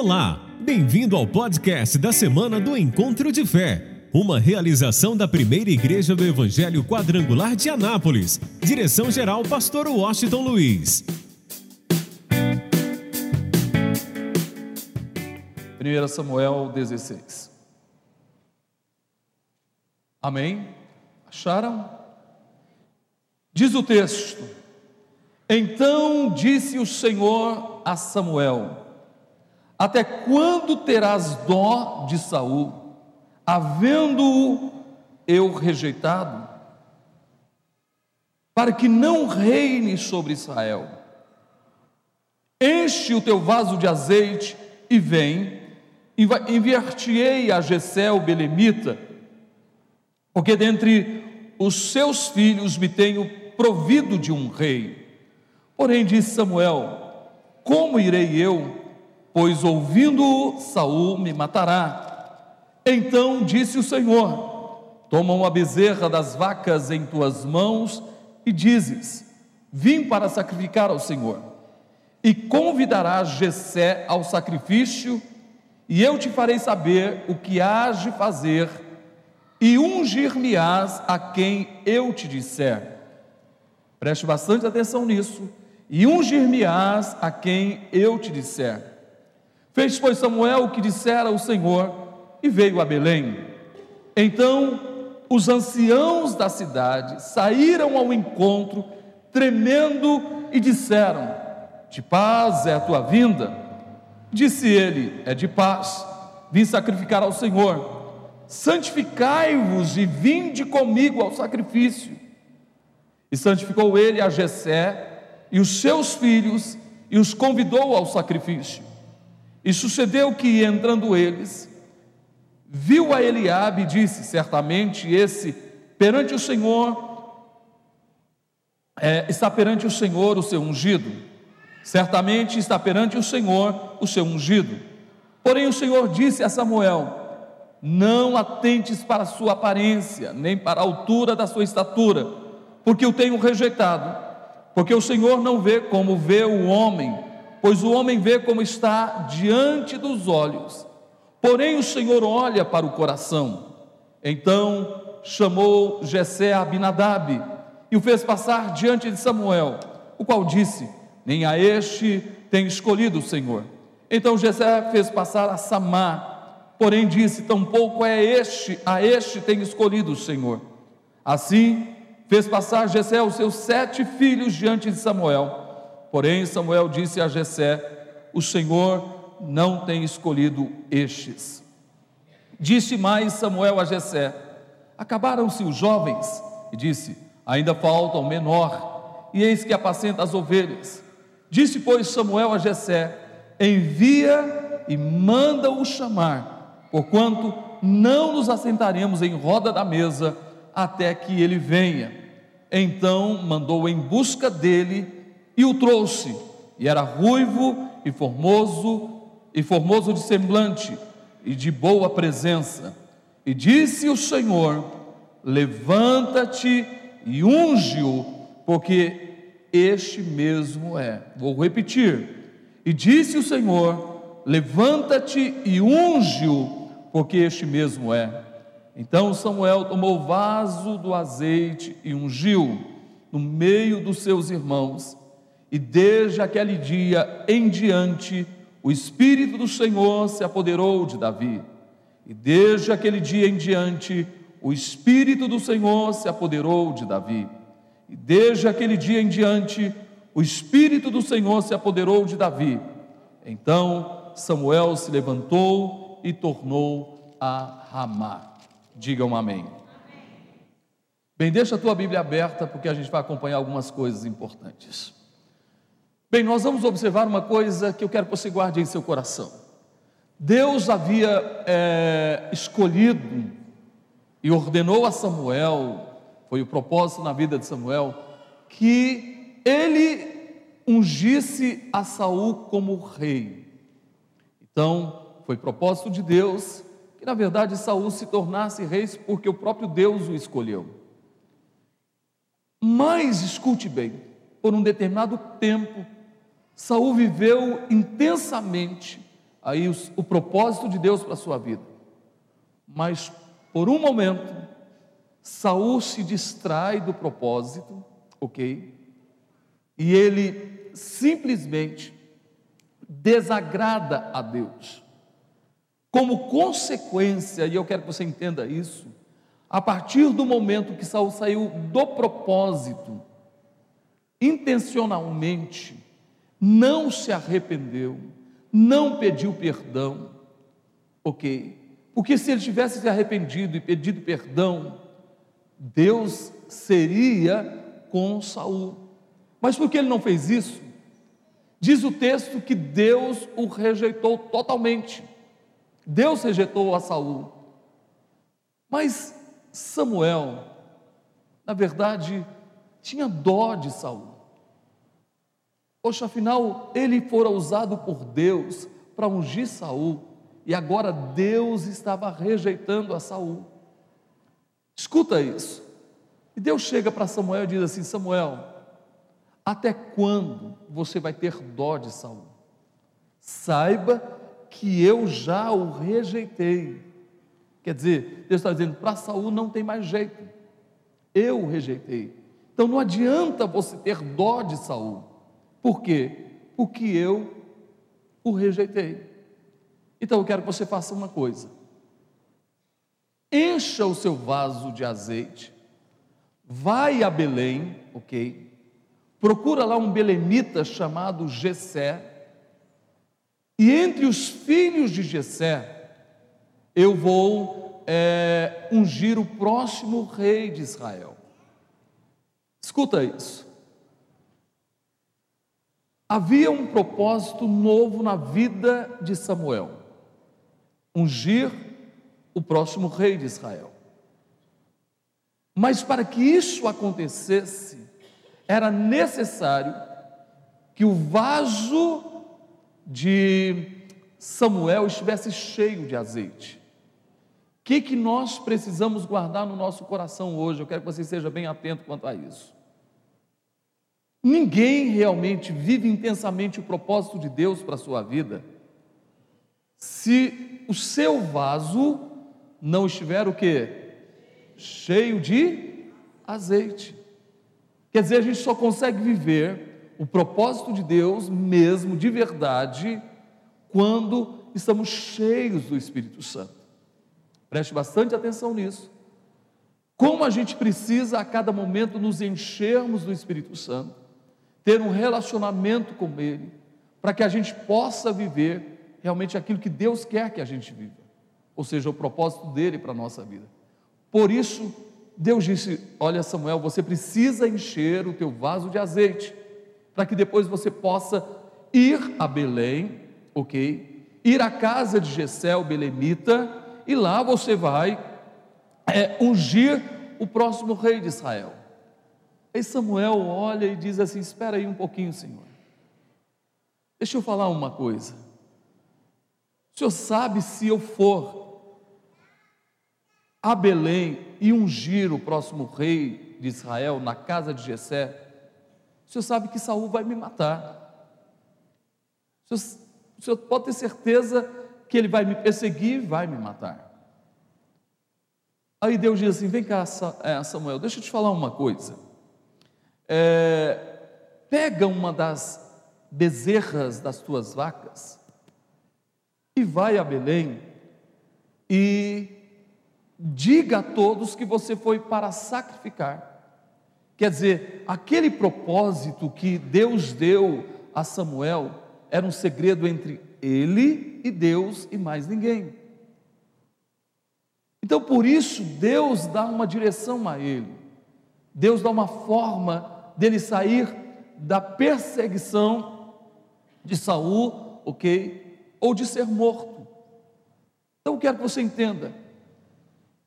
Olá, bem-vindo ao podcast da semana do Encontro de Fé, uma realização da primeira igreja do Evangelho Quadrangular de Anápolis. Direção-geral, Pastor Washington Luiz. 1 Samuel 16. Amém? Acharam? Diz o texto: Então disse o Senhor a Samuel: até quando terás dó de Saul, havendo-o eu rejeitado? Para que não reine sobre Israel. Enche o teu vaso de azeite e vem, enviar-te-ei a Gesel Belemita, porque dentre os seus filhos me tenho provido de um rei. Porém, disse Samuel: Como irei eu? Pois ouvindo Saul me matará. Então disse o Senhor: Toma uma bezerra das vacas em tuas mãos e dizes: Vim para sacrificar ao Senhor. E convidarás Jessé ao sacrifício, e eu te farei saber o que hás de fazer, e ungir-me-ás a quem eu te disser. Preste bastante atenção nisso. E ungir-me-ás a quem eu te disser. Fez, pois, Samuel o que dissera o Senhor e veio a Belém. Então os anciãos da cidade saíram ao encontro, tremendo, e disseram: De paz é a tua vinda. Disse ele: É de paz, vim sacrificar ao Senhor. Santificai-vos e vinde comigo ao sacrifício. E santificou ele a Jessé e os seus filhos e os convidou ao sacrifício. E sucedeu que, entrando eles, viu a Eliabe e disse: Certamente esse perante o Senhor é, está perante o Senhor o seu ungido. Certamente está perante o Senhor o seu ungido. Porém o Senhor disse a Samuel: Não atentes para a sua aparência, nem para a altura da sua estatura, porque o tenho rejeitado. Porque o Senhor não vê como vê o homem pois o homem vê como está diante dos olhos, porém o Senhor olha para o coração. Então chamou Jessé a Abinadab e o fez passar diante de Samuel, o qual disse: Nem a este tem escolhido o Senhor. Então Jessé fez passar a Samar, porém disse: Tampouco é este, a este tem escolhido o Senhor. Assim fez passar Jessé os seus sete filhos diante de Samuel Porém, Samuel disse a Jessé: O Senhor não tem escolhido estes. Disse mais Samuel a Jessé: Acabaram-se os jovens? E disse: Ainda falta o menor, e eis que apacenta as ovelhas. Disse, pois, Samuel a Jessé: Envia e manda-o chamar, porquanto não nos assentaremos em roda da mesa até que ele venha. Então mandou em busca dele e o trouxe, e era ruivo e formoso, e formoso de semblante, e de boa presença. E disse o Senhor: Levanta-te e unge-o, porque este mesmo é. Vou repetir. E disse o Senhor: Levanta-te e unge-o, porque este mesmo é. Então Samuel tomou o vaso do azeite e ungiu no meio dos seus irmãos e desde aquele dia em diante, o Espírito do Senhor se apoderou de Davi. E desde aquele dia em diante, o Espírito do Senhor se apoderou de Davi. E desde aquele dia em diante, o Espírito do Senhor se apoderou de Davi. Então Samuel se levantou e tornou a Ramá. Digam amém. Bem, deixa a tua Bíblia aberta porque a gente vai acompanhar algumas coisas importantes. Bem, nós vamos observar uma coisa que eu quero que você guarde em seu coração. Deus havia é, escolhido e ordenou a Samuel, foi o propósito na vida de Samuel, que ele ungisse a Saul como rei. Então, foi propósito de Deus que na verdade Saul se tornasse rei porque o próprio Deus o escolheu. Mas escute bem, por um determinado tempo Saul viveu intensamente aí o, o propósito de Deus para a sua vida. Mas por um momento, Saul se distrai do propósito, ok? E ele simplesmente desagrada a Deus. Como consequência, e eu quero que você entenda isso, a partir do momento que Saul saiu do propósito, intencionalmente, não se arrependeu, não pediu perdão, ok? Porque se ele tivesse se arrependido e pedido perdão, Deus seria com Saul. Mas por que ele não fez isso? Diz o texto que Deus o rejeitou totalmente. Deus rejeitou a Saul. Mas Samuel, na verdade, tinha dó de Saul. Poxa, afinal, ele fora usado por Deus para ungir Saul, e agora Deus estava rejeitando a Saul. Escuta isso. E Deus chega para Samuel e diz assim: Samuel, até quando você vai ter dó de Saul? Saiba que eu já o rejeitei. Quer dizer, Deus está dizendo, para Saul não tem mais jeito. Eu o rejeitei. Então não adianta você ter dó de Saul. Por quê? Porque eu o rejeitei. Então eu quero que você faça uma coisa. Encha o seu vaso de azeite, vai a Belém, ok? Procura lá um belemita chamado Gesé, e entre os filhos de Jessé, eu vou é, ungir o próximo rei de Israel. Escuta isso. Havia um propósito novo na vida de Samuel: ungir o próximo rei de Israel. Mas para que isso acontecesse, era necessário que o vaso de Samuel estivesse cheio de azeite. O que, que nós precisamos guardar no nosso coração hoje? Eu quero que você seja bem atento quanto a isso. Ninguém realmente vive intensamente o propósito de Deus para a sua vida se o seu vaso não estiver o que? Cheio de azeite. Quer dizer, a gente só consegue viver o propósito de Deus mesmo, de verdade, quando estamos cheios do Espírito Santo. Preste bastante atenção nisso. Como a gente precisa a cada momento nos enchermos do Espírito Santo, ter um relacionamento com Ele, para que a gente possa viver realmente aquilo que Deus quer que a gente viva, ou seja, o propósito dele para a nossa vida. Por isso, Deus disse: Olha, Samuel, você precisa encher o teu vaso de azeite para que depois você possa ir a Belém, ok? Ir à casa de Gessé, belemita, e lá você vai é, ungir o próximo rei de Israel. Aí Samuel olha e diz assim: Espera aí um pouquinho, Senhor. Deixa eu falar uma coisa. O Senhor sabe se eu for a Belém e ungir o próximo rei de Israel na casa de Jessé, o senhor sabe que Saul vai me matar. O senhor, o senhor pode ter certeza que ele vai me perseguir e vai me matar. Aí Deus diz assim: vem cá, é, Samuel, deixa eu te falar uma coisa. É, pega uma das bezerras das tuas vacas e vai a Belém e diga a todos que você foi para sacrificar. Quer dizer, aquele propósito que Deus deu a Samuel era um segredo entre ele e Deus e mais ninguém. Então, por isso, Deus dá uma direção a ele, Deus dá uma forma dele sair da perseguição de Saul, ok? Ou de ser morto. Então, eu quero que você entenda.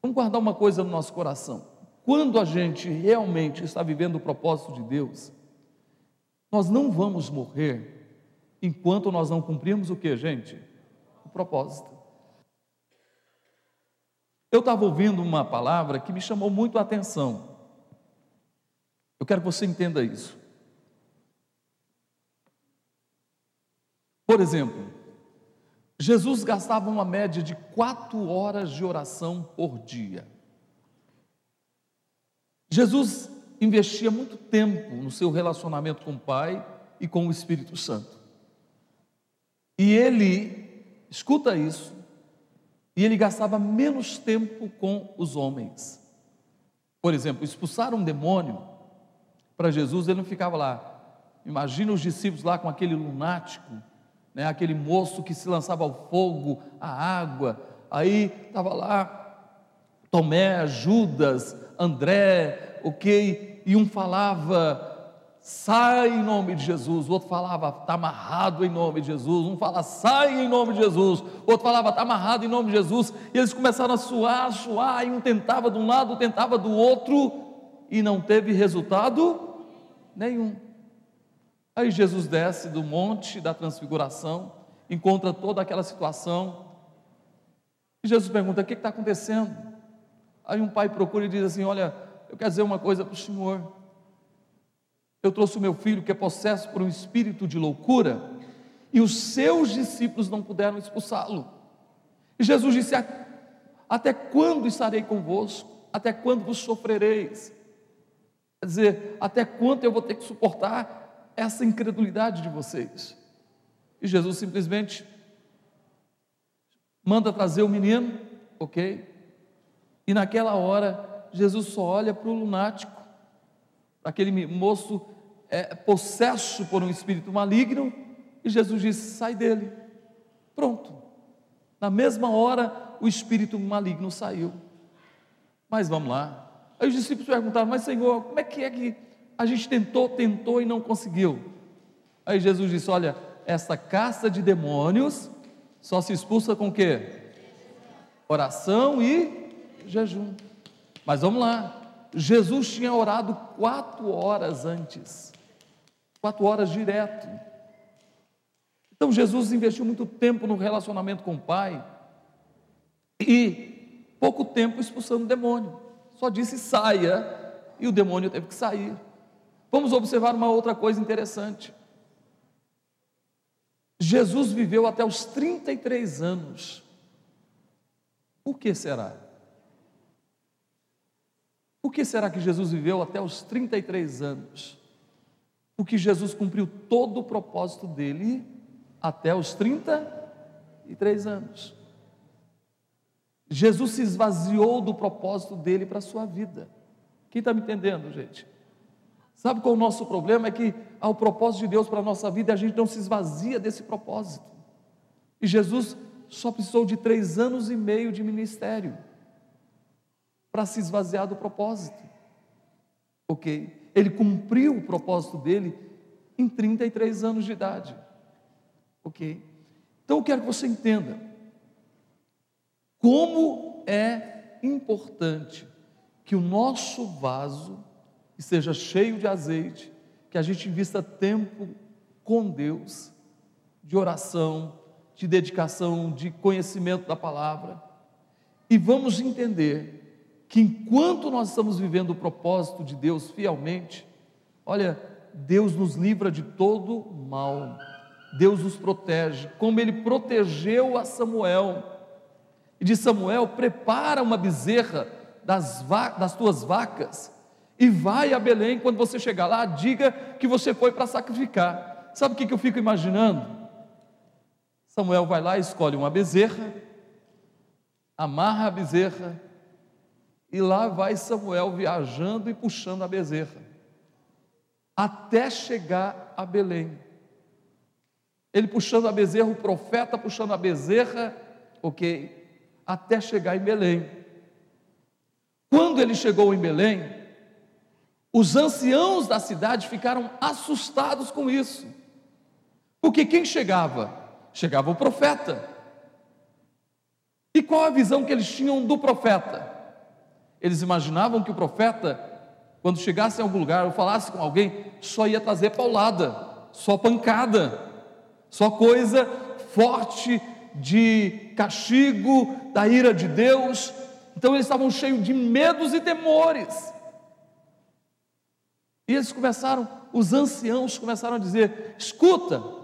Vamos guardar uma coisa no nosso coração. Quando a gente realmente está vivendo o propósito de Deus, nós não vamos morrer enquanto nós não cumprirmos o que, gente? O propósito. Eu estava ouvindo uma palavra que me chamou muito a atenção. Eu quero que você entenda isso. Por exemplo, Jesus gastava uma média de quatro horas de oração por dia. Jesus investia muito tempo no seu relacionamento com o Pai e com o Espírito Santo. E ele, escuta isso, e ele gastava menos tempo com os homens. Por exemplo, expulsar um demônio para Jesus, ele não ficava lá. Imagina os discípulos lá com aquele lunático, né, aquele moço que se lançava ao fogo, à água. Aí estava lá Tomé, Judas, André, ok? E um falava, sai em nome de Jesus, o outro falava, está amarrado em nome de Jesus, um fala, sai em nome de Jesus, o outro falava, está amarrado em nome de Jesus, e eles começaram a suar, suar, e um tentava de um lado, tentava do outro, e não teve resultado nenhum. Aí Jesus desce do monte da transfiguração, encontra toda aquela situação, e Jesus pergunta: o que está acontecendo? Aí um pai procura e diz assim: Olha, eu quero dizer uma coisa para o senhor. Eu trouxe o meu filho que é possesso por um espírito de loucura, e os seus discípulos não puderam expulsá-lo. E Jesus disse: Até quando estarei convosco? Até quando vos sofrereis? Quer dizer, até quando eu vou ter que suportar essa incredulidade de vocês? E Jesus simplesmente manda trazer o menino, ok? E naquela hora, Jesus só olha para o lunático, aquele moço é, possesso por um espírito maligno, e Jesus diz: sai dele. Pronto. Na mesma hora, o espírito maligno saiu. Mas vamos lá. Aí os discípulos perguntaram: Mas Senhor, como é que é que a gente tentou, tentou e não conseguiu? Aí Jesus disse: Olha, essa caça de demônios só se expulsa com o quê? Oração e jejum. Mas vamos lá. Jesus tinha orado quatro horas antes, quatro horas direto. Então Jesus investiu muito tempo no relacionamento com o Pai e pouco tempo expulsando o demônio. Só disse saia e o demônio teve que sair. Vamos observar uma outra coisa interessante. Jesus viveu até os 33 anos. Por que será? Por que será que Jesus viveu até os 33 anos? Porque Jesus cumpriu todo o propósito dele até os 33 anos. Jesus se esvaziou do propósito dele para a sua vida. Quem está me entendendo, gente? Sabe qual é o nosso problema? É que ao propósito de Deus para a nossa vida, a gente não se esvazia desse propósito. E Jesus só precisou de três anos e meio de ministério para se esvaziar do propósito. Ok? Ele cumpriu o propósito dele em 33 anos de idade. Ok? Então eu quero que você entenda como é importante que o nosso vaso esteja cheio de azeite, que a gente invista tempo com Deus, de oração, de dedicação, de conhecimento da palavra, e vamos entender que enquanto nós estamos vivendo o propósito de Deus fielmente, olha, Deus nos livra de todo mal, Deus nos protege, como Ele protegeu a Samuel, e de Samuel: prepara uma bezerra das, das tuas vacas, e vai a Belém, quando você chegar lá, diga que você foi para sacrificar. Sabe o que eu fico imaginando? Samuel vai lá, escolhe uma bezerra, amarra a bezerra, e lá vai Samuel viajando e puxando a bezerra, até chegar a Belém. Ele puxando a bezerra, o profeta puxando a bezerra, ok, até chegar em Belém. Quando ele chegou em Belém, os anciãos da cidade ficaram assustados com isso, porque quem chegava? Chegava o profeta. E qual a visão que eles tinham do profeta? Eles imaginavam que o profeta, quando chegasse em algum lugar ou falasse com alguém, só ia trazer paulada, só pancada, só coisa forte de castigo, da ira de Deus. Então eles estavam cheios de medos e temores. E eles começaram, os anciãos começaram a dizer: escuta,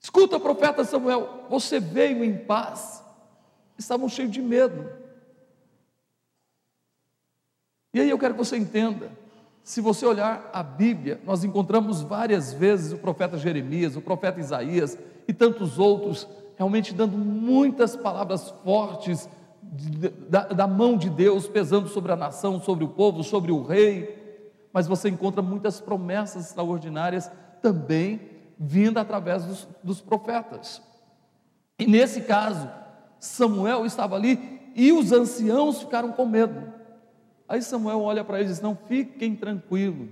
Escuta, profeta Samuel, você veio em paz, estavam cheios de medo. E aí eu quero que você entenda, se você olhar a Bíblia, nós encontramos várias vezes o profeta Jeremias, o profeta Isaías e tantos outros, realmente dando muitas palavras fortes da, da mão de Deus pesando sobre a nação, sobre o povo, sobre o rei. Mas você encontra muitas promessas extraordinárias também vindo através dos, dos profetas. E nesse caso, Samuel estava ali e os anciãos ficaram com medo. Aí Samuel olha para eles e diz: Não, fiquem tranquilos,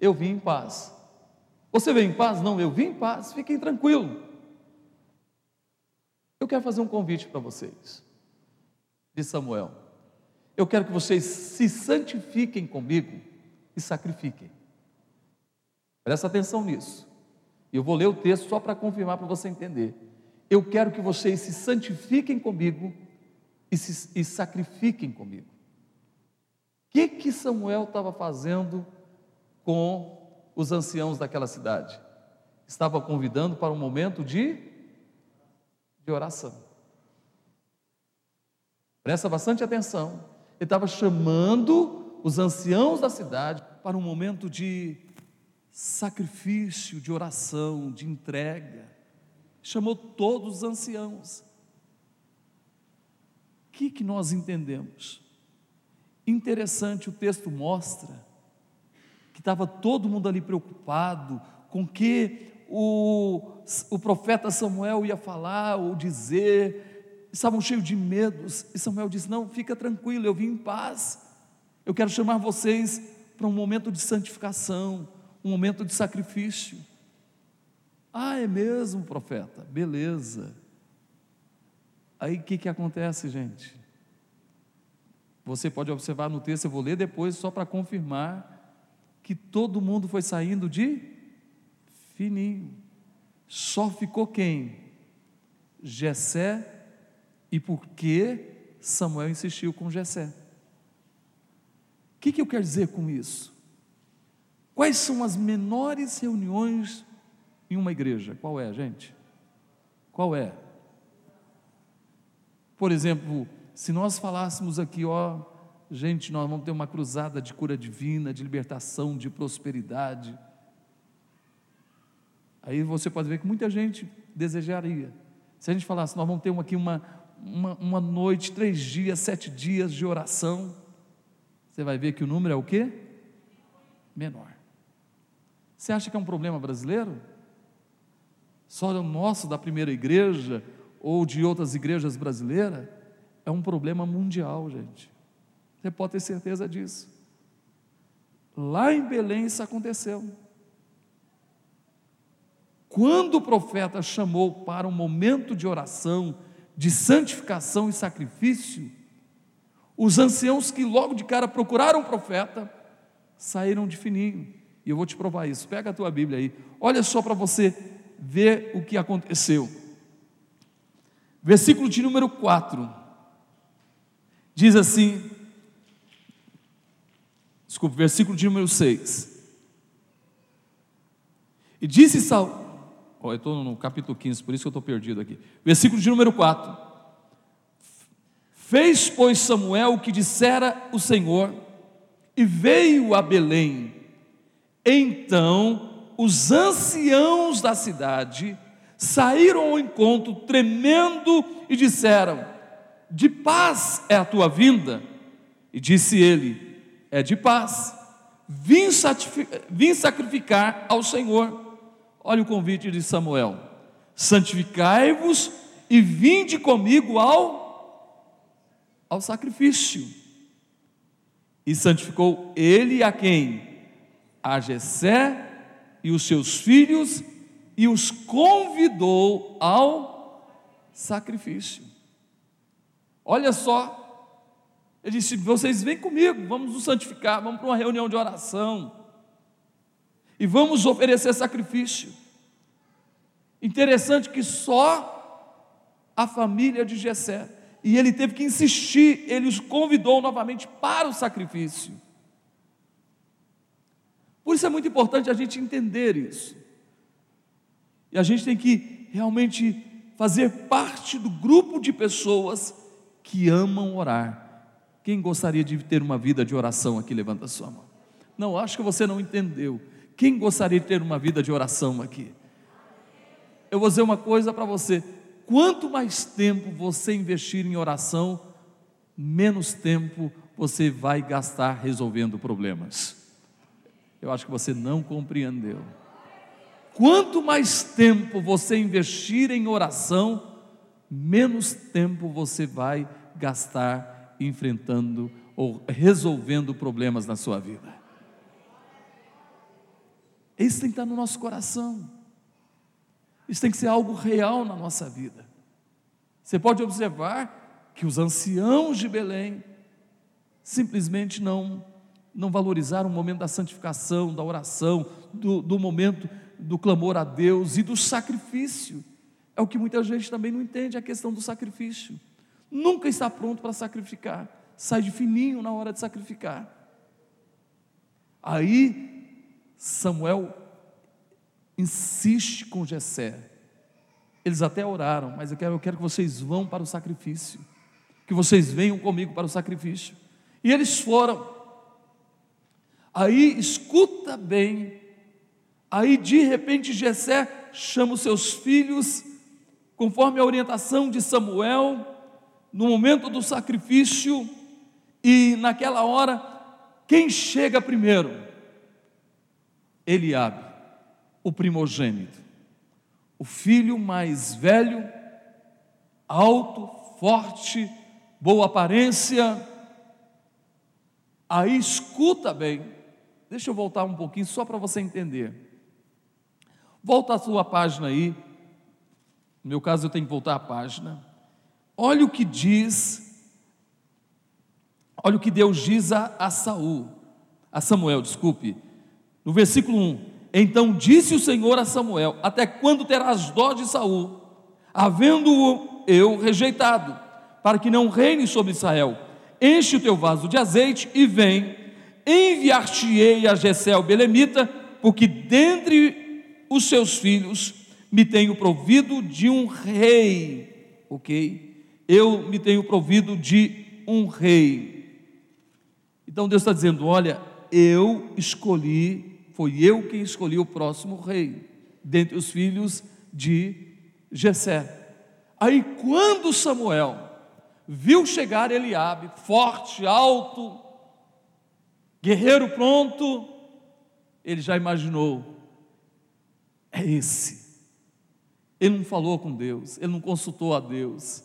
eu vim em paz. Você veio em paz? Não, eu vim em paz, fiquem tranquilos. Eu quero fazer um convite para vocês, de Samuel. Eu quero que vocês se santifiquem comigo e sacrifiquem. Presta atenção nisso. Eu vou ler o texto só para confirmar para você entender. Eu quero que vocês se santifiquem comigo e, se, e sacrifiquem comigo. O que, que Samuel estava fazendo com os anciãos daquela cidade? Estava convidando para um momento de, de oração. Presta bastante atenção. Ele estava chamando os anciãos da cidade para um momento de sacrifício, de oração, de entrega. Chamou todos os anciãos. O que, que nós entendemos? Interessante, o texto mostra que estava todo mundo ali preocupado com que o, o profeta Samuel ia falar ou dizer, estavam cheios de medos, e Samuel disse: Não, fica tranquilo, eu vim em paz, eu quero chamar vocês para um momento de santificação, um momento de sacrifício. Ah, é mesmo, profeta? Beleza. Aí o que, que acontece, gente? Você pode observar no texto, eu vou ler depois, só para confirmar que todo mundo foi saindo de fininho. Só ficou quem? Jessé. E por que Samuel insistiu com Jessé? O que, que eu quero dizer com isso? Quais são as menores reuniões em uma igreja? Qual é, gente? Qual é? Por exemplo, se nós falássemos aqui, ó, gente, nós vamos ter uma cruzada de cura divina, de libertação, de prosperidade. Aí você pode ver que muita gente desejaria. Se a gente falasse, nós vamos ter aqui uma, uma, uma noite, três dias, sete dias de oração, você vai ver que o número é o quê? Menor. Você acha que é um problema brasileiro? Só o nosso da primeira igreja ou de outras igrejas brasileiras? É um problema mundial, gente. Você pode ter certeza disso. Lá em Belém isso aconteceu. Quando o profeta chamou para um momento de oração, de santificação e sacrifício, os anciãos que logo de cara procuraram o profeta saíram de fininho. E eu vou te provar isso. Pega a tua Bíblia aí. Olha só para você ver o que aconteceu. Versículo de número 4. Diz assim: Desculpa, versículo de número 6. E disse Saul, eu estou no capítulo 15, por isso que eu estou perdido aqui. Versículo de número 4. Fez, pois, Samuel o que dissera o Senhor, e veio a Belém então os anciãos da cidade saíram ao encontro tremendo e disseram: De paz é a tua vinda. E disse ele: É de paz. Vim, vim sacrificar ao Senhor. Olha o convite de Samuel: Santificai-vos e vinde comigo ao, ao sacrifício. E santificou ele a quem? a Jessé e os seus filhos e os convidou ao sacrifício. Olha só, ele disse: Vocês vêm comigo, vamos nos santificar, vamos para uma reunião de oração e vamos oferecer sacrifício. Interessante que só a família de Jessé, e ele teve que insistir, ele os convidou novamente para o sacrifício. Por isso é muito importante a gente entender isso. E a gente tem que realmente fazer parte do grupo de pessoas que amam orar. Quem gostaria de ter uma vida de oração aqui? Levanta a sua mão. Não, acho que você não entendeu. Quem gostaria de ter uma vida de oração aqui? Eu vou dizer uma coisa para você: quanto mais tempo você investir em oração, menos tempo você vai gastar resolvendo problemas. Eu acho que você não compreendeu. Quanto mais tempo você investir em oração, menos tempo você vai gastar enfrentando ou resolvendo problemas na sua vida. Isso tem que estar no nosso coração. Isso tem que ser algo real na nossa vida. Você pode observar que os anciãos de Belém simplesmente não não valorizaram o momento da santificação, da oração, do, do momento do clamor a Deus e do sacrifício. É o que muita gente também não entende, a questão do sacrifício. Nunca está pronto para sacrificar, sai de fininho na hora de sacrificar. Aí Samuel insiste com Jessé. Eles até oraram, mas eu quero, eu quero que vocês vão para o sacrifício, que vocês venham comigo para o sacrifício. E eles foram. Aí escuta bem. Aí de repente Jessé chama os seus filhos, conforme a orientação de Samuel, no momento do sacrifício, e naquela hora, quem chega primeiro? Eliabe, o primogênito, o filho mais velho, alto, forte, boa aparência. Aí escuta bem, deixa eu voltar um pouquinho só para você entender. Volta a sua página aí. No meu caso, eu tenho que voltar a página. Olha o que diz, olha o que Deus diz a, a Saul, a Samuel, desculpe. No versículo 1: Então disse o Senhor a Samuel: Até quando terás dó de Saul, havendo-o eu rejeitado, para que não reine sobre Israel? Enche o teu vaso de azeite e vem, enviar-te-ei a Jessé Belemita, porque dentre os seus filhos, me tenho provido de um rei, ok? Eu me tenho provido de um rei. Então Deus está dizendo: olha, eu escolhi, foi eu quem escolhi o próximo rei, dentre os filhos de Jessé. Aí quando Samuel viu chegar Eliabe, forte, alto, guerreiro pronto, ele já imaginou é esse. Ele não falou com Deus, ele não consultou a Deus,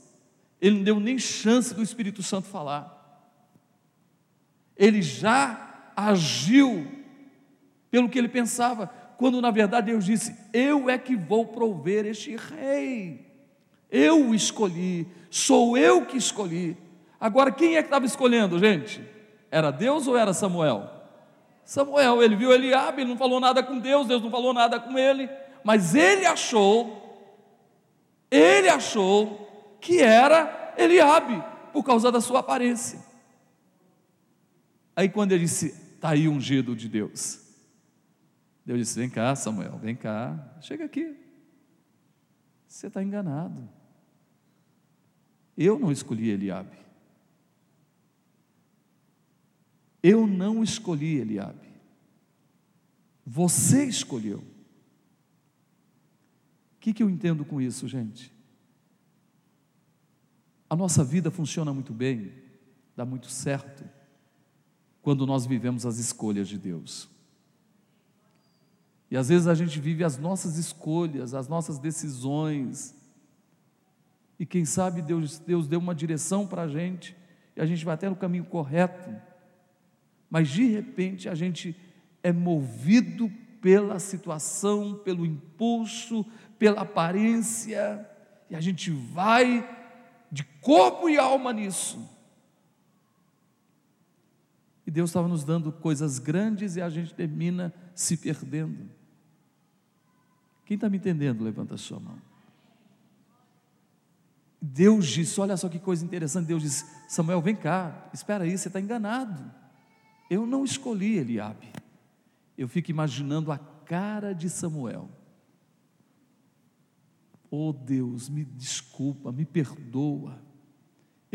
ele não deu nem chance do Espírito Santo falar. Ele já agiu pelo que ele pensava, quando na verdade Deus disse: Eu é que vou prover este rei. Eu o escolhi, sou eu que escolhi. Agora, quem é que estava escolhendo, gente? Era Deus ou era Samuel? Samuel, ele viu Eliabe, não falou nada com Deus, Deus não falou nada com ele, mas ele achou, ele achou que era Eliabe, por causa da sua aparência. Aí quando ele disse, está aí ungido de Deus, Deus disse: Vem cá, Samuel, vem cá, chega aqui. Você está enganado. Eu não escolhi Eliabe. Eu não escolhi Eliabe. Você escolheu. O que, que eu entendo com isso, gente? A nossa vida funciona muito bem, dá muito certo, quando nós vivemos as escolhas de Deus. E às vezes a gente vive as nossas escolhas, as nossas decisões, e quem sabe Deus, Deus deu uma direção para a gente, e a gente vai até no caminho correto, mas de repente a gente é movido pela situação, pelo impulso, pela aparência, e a gente vai de corpo e alma nisso. Deus estava nos dando coisas grandes e a gente termina se perdendo. Quem está me entendendo, levanta a sua mão. Deus disse: olha só que coisa interessante. Deus disse: Samuel, vem cá, espera aí, você está enganado. Eu não escolhi Eliabe. Eu fico imaginando a cara de Samuel. Oh Deus, me desculpa, me perdoa.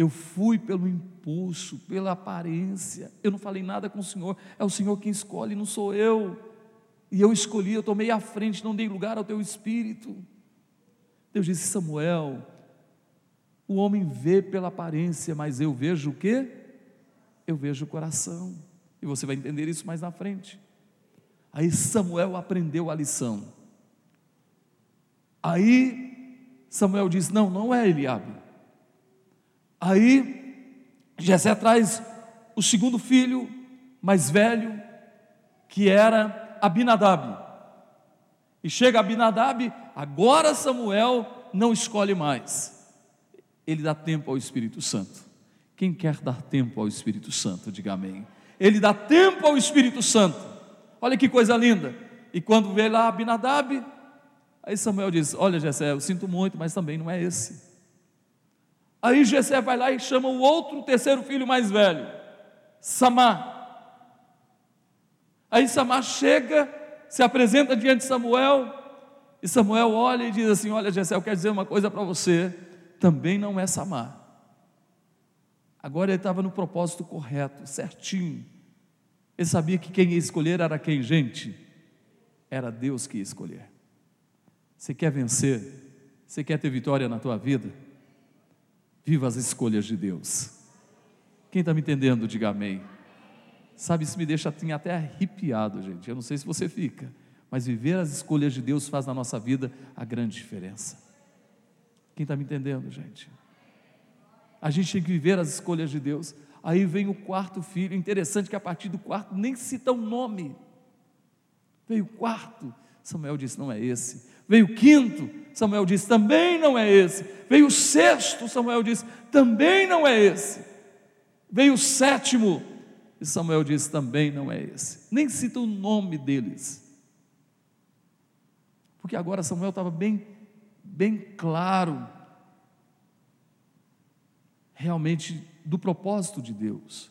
Eu fui pelo impulso, pela aparência. Eu não falei nada com o Senhor. É o Senhor quem escolhe, não sou eu. E eu escolhi, eu tomei a frente, não dei lugar ao teu espírito. Deus disse: Samuel, o homem vê pela aparência, mas eu vejo o quê? Eu vejo o coração. E você vai entender isso mais na frente. Aí Samuel aprendeu a lição. Aí Samuel diz: Não, não é Eliabe. Aí Jessé traz o segundo filho, mais velho, que era Abinadab. E chega Abinadab, agora Samuel não escolhe mais. Ele dá tempo ao Espírito Santo. Quem quer dar tempo ao Espírito Santo, diga amém. Ele dá tempo ao Espírito Santo. Olha que coisa linda. E quando vê lá Abinadab, aí Samuel diz: Olha, Jessé, eu sinto muito, mas também não é esse. Aí Jessé vai lá e chama o outro, terceiro filho mais velho, Samar. Aí Samar chega, se apresenta diante de Samuel, e Samuel olha e diz assim: Olha, Jessé, eu quero dizer uma coisa para você, também não é Samar. Agora ele estava no propósito correto, certinho. Ele sabia que quem ia escolher era quem, gente? Era Deus que ia escolher. Você quer vencer? Você quer ter vitória na tua vida? Viva as escolhas de Deus. Quem está me entendendo, diga amém. Sabe, isso me deixa assim, até arrepiado, gente. Eu não sei se você fica, mas viver as escolhas de Deus faz na nossa vida a grande diferença. Quem está me entendendo, gente? A gente tem que viver as escolhas de Deus. Aí vem o quarto filho. Interessante que a partir do quarto nem cita o um nome. Veio o quarto. Samuel disse: não é esse. Veio o quinto. Samuel disse: também não é esse. Veio o sexto. Samuel disse: também não é esse. Veio o sétimo. E Samuel disse: também não é esse. Nem cita o nome deles. Porque agora Samuel estava bem, bem claro realmente do propósito de Deus,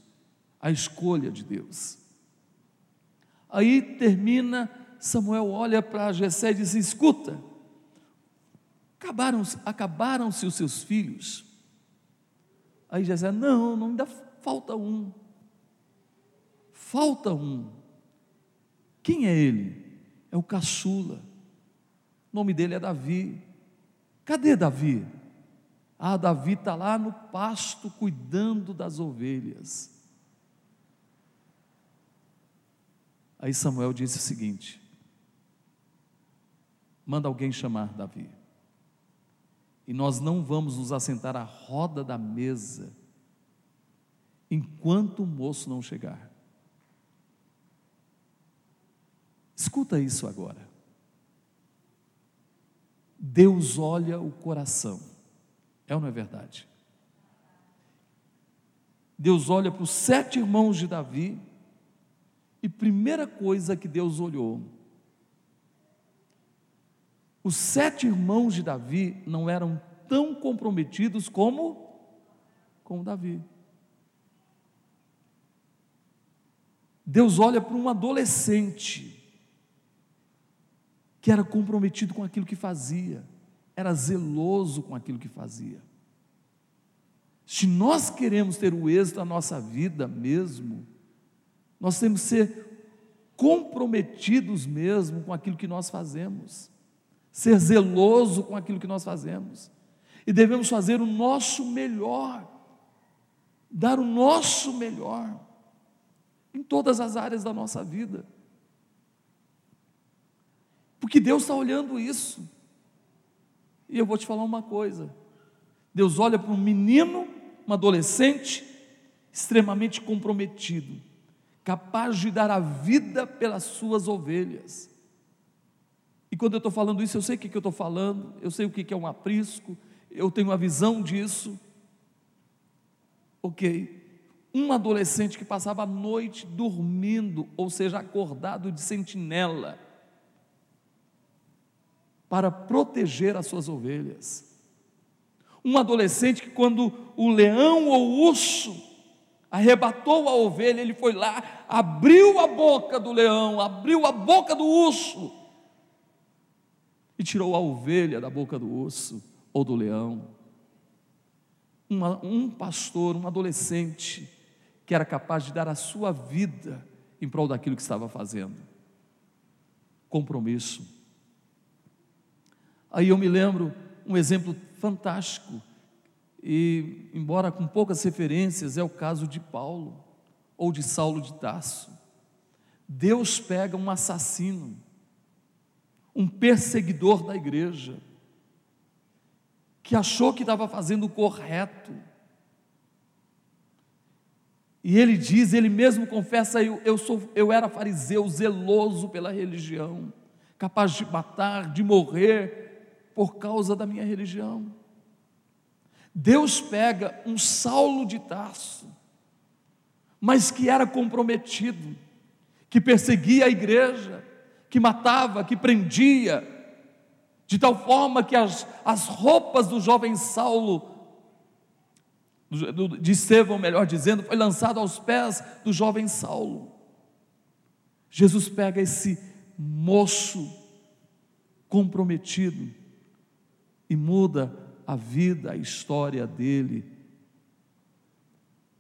a escolha de Deus. Aí termina, Samuel olha para Jessé e diz: escuta, acabaram-se acabaram os seus filhos. Aí Jessé, não, não ainda falta um. Falta um. Quem é ele? É o caçula. O nome dele é Davi. Cadê Davi? Ah, Davi está lá no pasto cuidando das ovelhas. Aí Samuel disse o seguinte: manda alguém chamar Davi. E nós não vamos nos assentar à roda da mesa enquanto o moço não chegar. Escuta isso agora. Deus olha o coração. É ou não é verdade? Deus olha para os sete irmãos de Davi, e primeira coisa que Deus olhou, os sete irmãos de Davi não eram tão comprometidos como, como Davi. Deus olha para um adolescente que era comprometido com aquilo que fazia era zeloso com aquilo que fazia. Se nós queremos ter o êxito da nossa vida mesmo, nós temos que ser comprometidos mesmo com aquilo que nós fazemos, ser zeloso com aquilo que nós fazemos, e devemos fazer o nosso melhor, dar o nosso melhor, em todas as áreas da nossa vida, porque Deus está olhando isso. E eu vou te falar uma coisa: Deus olha para um menino, um adolescente, extremamente comprometido, capaz de dar a vida pelas suas ovelhas. E quando eu estou falando isso, eu sei o que, que eu estou falando, eu sei o que, que é um aprisco, eu tenho uma visão disso. Ok. Um adolescente que passava a noite dormindo, ou seja, acordado de sentinela, para proteger as suas ovelhas. Um adolescente que, quando o leão ou o urso arrebatou a ovelha, ele foi lá, abriu a boca do leão, abriu a boca do urso e tirou a ovelha da boca do urso ou do leão. Uma, um pastor, um adolescente, que era capaz de dar a sua vida em prol daquilo que estava fazendo. Compromisso. Aí eu me lembro um exemplo fantástico, e embora com poucas referências, é o caso de Paulo ou de Saulo de Tarso. Deus pega um assassino, um perseguidor da igreja, que achou que estava fazendo o correto, e ele diz, ele mesmo confessa, eu, eu, sou, eu era fariseu, zeloso pela religião, capaz de matar, de morrer por causa da minha religião. Deus pega um Saulo de Tarso, mas que era comprometido, que perseguia a igreja, que matava, que prendia, de tal forma que as, as roupas do jovem Saulo de Estevão, melhor dizendo, foi lançado aos pés do jovem Saulo. Jesus pega esse moço comprometido e muda a vida, a história dele.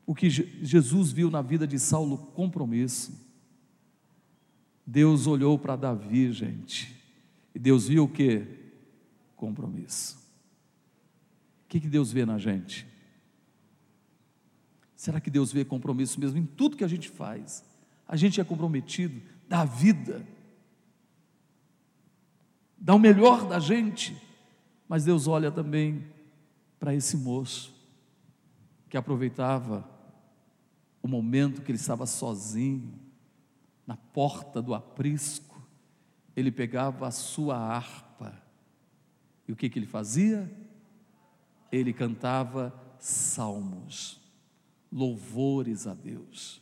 O que Jesus viu na vida de Saulo, compromisso. Deus olhou para Davi, gente, e Deus viu o que? Compromisso. O que, que Deus vê na gente? Será que Deus vê compromisso mesmo em tudo que a gente faz? A gente é comprometido, dá vida, dá o melhor da gente, mas Deus olha também para esse moço que aproveitava o momento que ele estava sozinho, na porta do aprisco, ele pegava a sua harpa, e o que, que ele fazia? Ele cantava salmos louvores a Deus.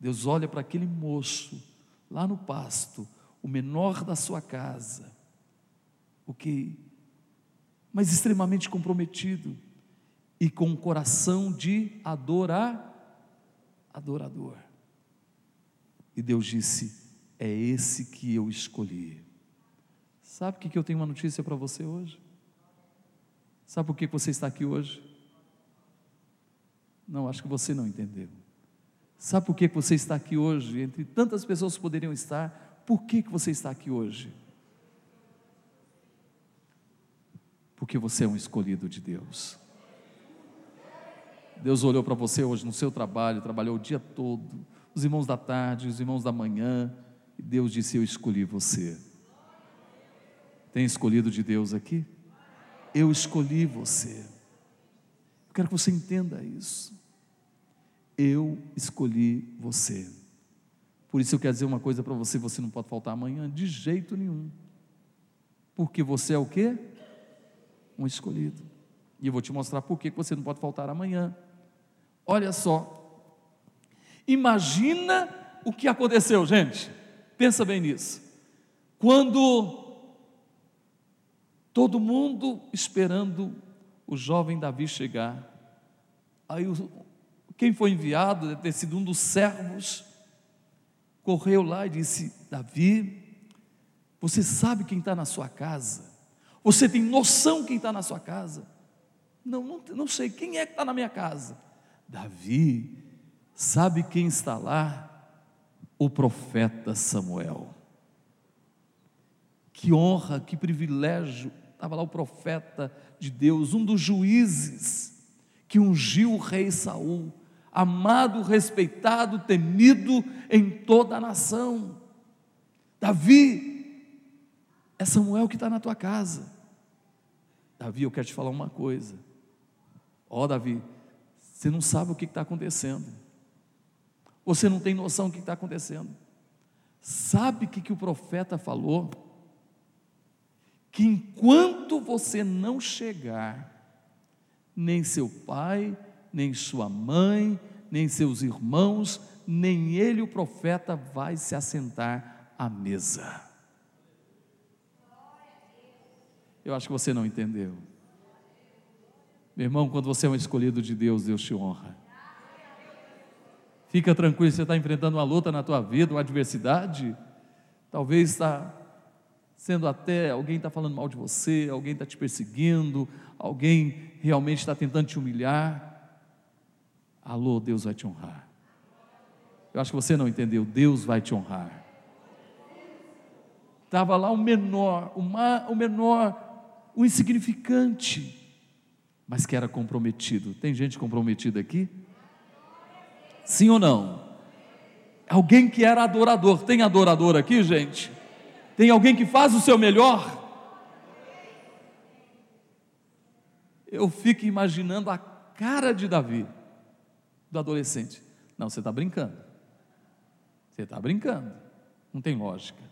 Deus olha para aquele moço lá no pasto, o menor da sua casa, o que, mas extremamente comprometido e com um coração de adorar, adorador. E Deus disse: É esse que eu escolhi. Sabe o que eu tenho uma notícia para você hoje? Sabe por que você está aqui hoje? Não, acho que você não entendeu. Sabe por que você está aqui hoje? Entre tantas pessoas que poderiam estar, por que você está aqui hoje? Porque você é um escolhido de Deus. Deus olhou para você hoje no seu trabalho, trabalhou o dia todo, os irmãos da tarde, os irmãos da manhã, e Deus disse: Eu escolhi você. Tem escolhido de Deus aqui? Eu escolhi você. Eu quero que você entenda isso. Eu escolhi você. Por isso eu quero dizer uma coisa para você, você não pode faltar amanhã de jeito nenhum. Porque você é o quê? Um escolhido. E eu vou te mostrar por que você não pode faltar amanhã. Olha só. Imagina o que aconteceu, gente. Pensa bem nisso. Quando todo mundo esperando o jovem Davi chegar, aí o, quem foi enviado, deve ter sido um dos servos, correu lá e disse: Davi, você sabe quem está na sua casa? Você tem noção quem está na sua casa? Não, não, não sei, quem é que está na minha casa? Davi, sabe quem está lá? O profeta Samuel. Que honra, que privilégio. Estava lá o profeta de Deus, um dos juízes que ungiu o rei Saul amado, respeitado, temido em toda a nação. Davi, é Samuel que está na tua casa. Davi, eu quero te falar uma coisa. Ó, oh, Davi, você não sabe o que está acontecendo. Você não tem noção do que está acontecendo. Sabe o que, que o profeta falou? Que enquanto você não chegar, nem seu pai, nem sua mãe, nem seus irmãos, nem ele, o profeta, vai se assentar à mesa. Eu acho que você não entendeu. Meu irmão, quando você é um escolhido de Deus, Deus te honra. Fica tranquilo, você está enfrentando uma luta na tua vida, uma adversidade. Talvez está sendo até alguém está falando mal de você, alguém está te perseguindo, alguém realmente está tentando te humilhar. Alô, Deus vai te honrar. Eu acho que você não entendeu. Deus vai te honrar. Estava lá o menor, o, ma, o menor, o insignificante, mas que era comprometido. Tem gente comprometida aqui? Sim ou não? Alguém que era adorador. Tem adorador aqui, gente? Tem alguém que faz o seu melhor? Eu fico imaginando a cara de Davi, do adolescente. Não, você está brincando. Você está brincando. Não tem lógica.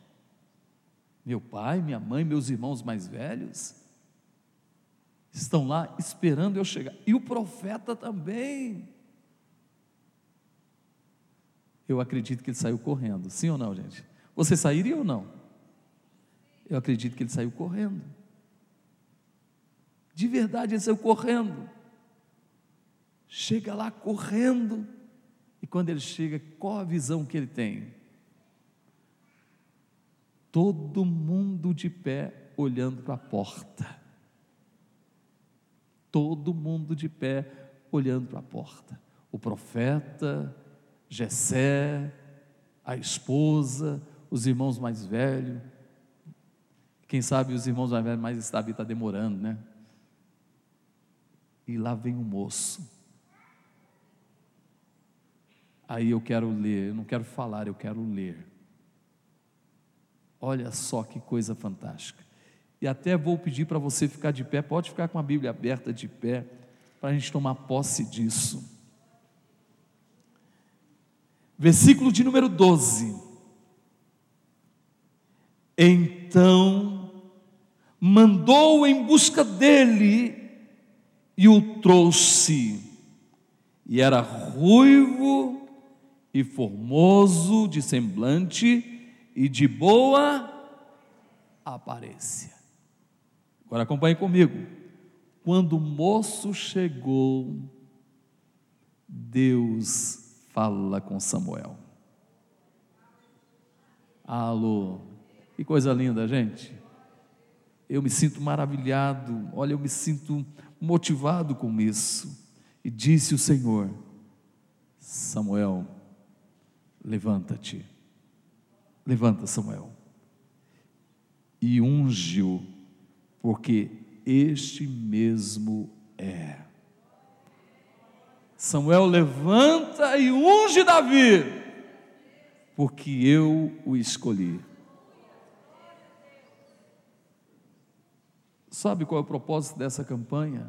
Meu pai, minha mãe, meus irmãos mais velhos estão lá esperando eu chegar. E o profeta também. Eu acredito que ele saiu correndo. Sim ou não, gente? Você sairia ou não? Eu acredito que ele saiu correndo. De verdade, ele saiu correndo. Chega lá correndo. E quando ele chega, qual a visão que ele tem? Todo mundo de pé olhando para a porta. Todo mundo de pé olhando para a porta. O profeta, Jessé, a esposa, os irmãos mais velhos. Quem sabe os irmãos mais velhos, mas Davi está demorando, né? E lá vem o moço. Aí eu quero ler, eu não quero falar, eu quero ler. Olha só que coisa fantástica. E até vou pedir para você ficar de pé, pode ficar com a Bíblia aberta de pé, para a gente tomar posse disso. Versículo de número 12. Então mandou em busca dele e o trouxe. E era ruivo e formoso de semblante e de boa aparência. Agora acompanhe comigo. Quando o moço chegou, Deus fala com Samuel. Alô, que coisa linda, gente. Eu me sinto maravilhado, olha, eu me sinto motivado com isso. E disse o Senhor: Samuel, levanta-te. Levanta, Samuel. E unge-o, porque este mesmo é. Samuel levanta e unge Davi, porque eu o escolhi. Sabe qual é o propósito dessa campanha?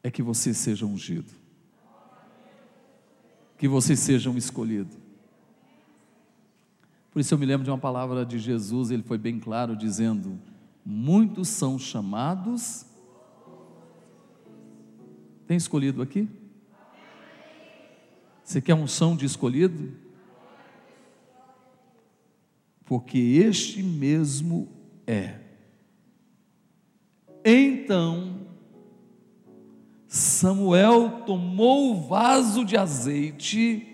É que você seja ungido, que você seja um escolhido. Por isso eu me lembro de uma palavra de Jesus, ele foi bem claro dizendo: Muitos são chamados. Tem escolhido aqui? Você quer um som de escolhido? Porque este mesmo é. Então, Samuel tomou o vaso de azeite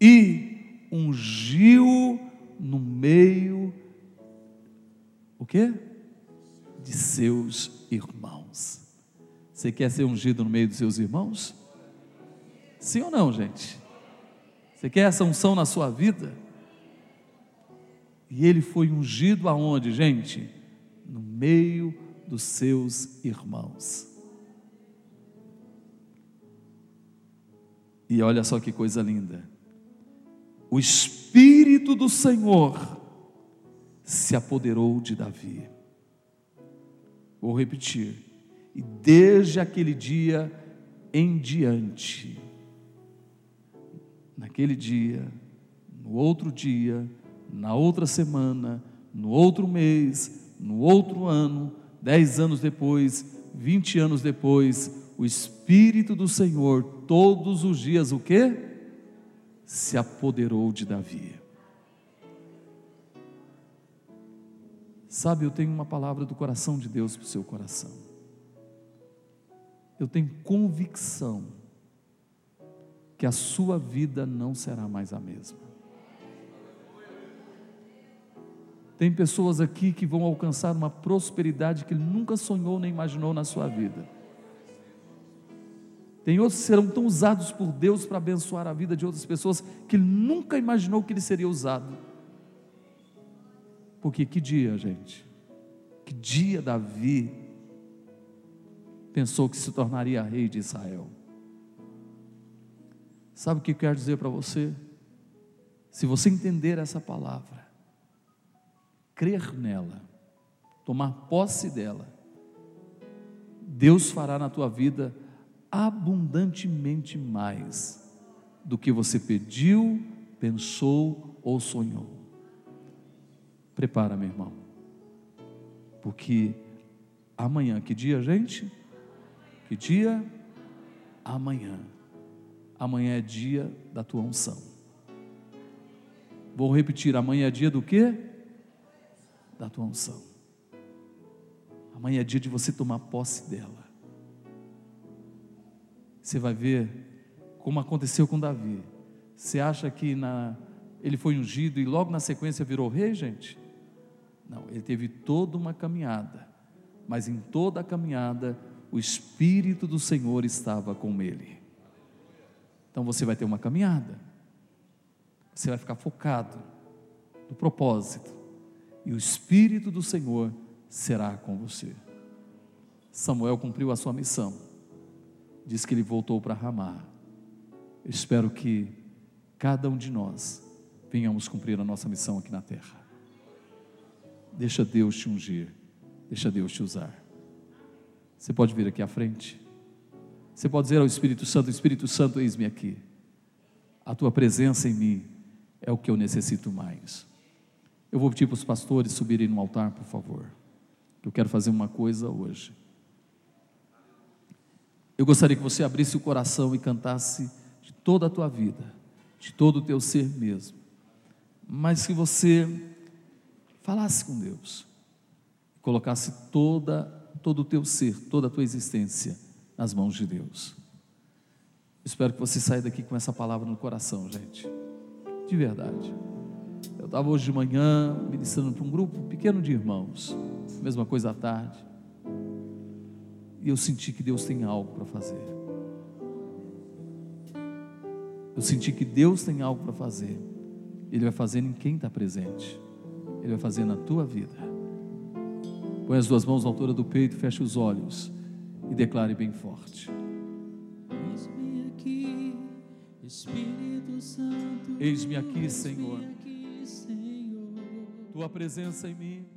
e ungiu no meio o quê? De seus irmãos. Você quer ser ungido no meio dos seus irmãos? Sim ou não, gente? Você quer essa unção na sua vida? E ele foi ungido aonde, gente? No meio dos seus irmãos. E olha só que coisa linda o Espírito do Senhor se apoderou de Davi. Vou repetir. E desde aquele dia em diante, naquele dia, no outro dia, na outra semana, no outro mês, no outro ano, dez anos depois, vinte anos depois, o Espírito do Senhor, todos os dias, o que? se apoderou de Davi. Sabe, eu tenho uma palavra do coração de Deus para o seu coração. Eu tenho convicção que a sua vida não será mais a mesma. Tem pessoas aqui que vão alcançar uma prosperidade que ele nunca sonhou nem imaginou na sua vida. Tem outros que serão tão usados por Deus para abençoar a vida de outras pessoas que ele nunca imaginou que ele seria usado. Porque que dia, gente? Que dia Davi pensou que se tornaria rei de Israel? Sabe o que eu quero dizer para você? Se você entender essa palavra, crer nela, tomar posse dela, Deus fará na tua vida abundantemente mais do que você pediu, pensou ou sonhou. Prepara, meu irmão, porque amanhã, que dia, gente? Que dia? Amanhã. Amanhã é dia da tua unção. Vou repetir, amanhã é dia do quê? Da tua unção. Amanhã é dia de você tomar posse dela. Você vai ver como aconteceu com Davi. Você acha que na, ele foi ungido e logo na sequência virou rei, gente? Não, ele teve toda uma caminhada, mas em toda a caminhada o Espírito do Senhor estava com ele. Então você vai ter uma caminhada, você vai ficar focado no propósito, e o Espírito do Senhor será com você. Samuel cumpriu a sua missão, diz que ele voltou para Ramá. Espero que cada um de nós venhamos cumprir a nossa missão aqui na terra. Deixa Deus te ungir. Deixa Deus te usar. Você pode vir aqui à frente. Você pode dizer ao Espírito Santo: Espírito Santo, eis-me aqui. A tua presença em mim é o que eu necessito mais. Eu vou pedir para os pastores subirem no altar, por favor. Eu quero fazer uma coisa hoje. Eu gostaria que você abrisse o coração e cantasse de toda a tua vida, de todo o teu ser mesmo. Mas que você falasse com Deus, colocasse toda, todo o teu ser, toda a tua existência nas mãos de Deus. Espero que você saia daqui com essa palavra no coração, gente, de verdade. Eu estava hoje de manhã ministrando para um grupo pequeno de irmãos, mesma coisa à tarde, e eu senti que Deus tem algo para fazer. Eu senti que Deus tem algo para fazer. Ele vai fazer em quem está presente. Ele vai fazer na tua vida. Põe as duas mãos na altura do peito, feche os olhos e declare bem forte. Eis-me aqui, Espírito Santo. Eis-me aqui, Senhor. Eis-me aqui, Senhor. Tua presença em mim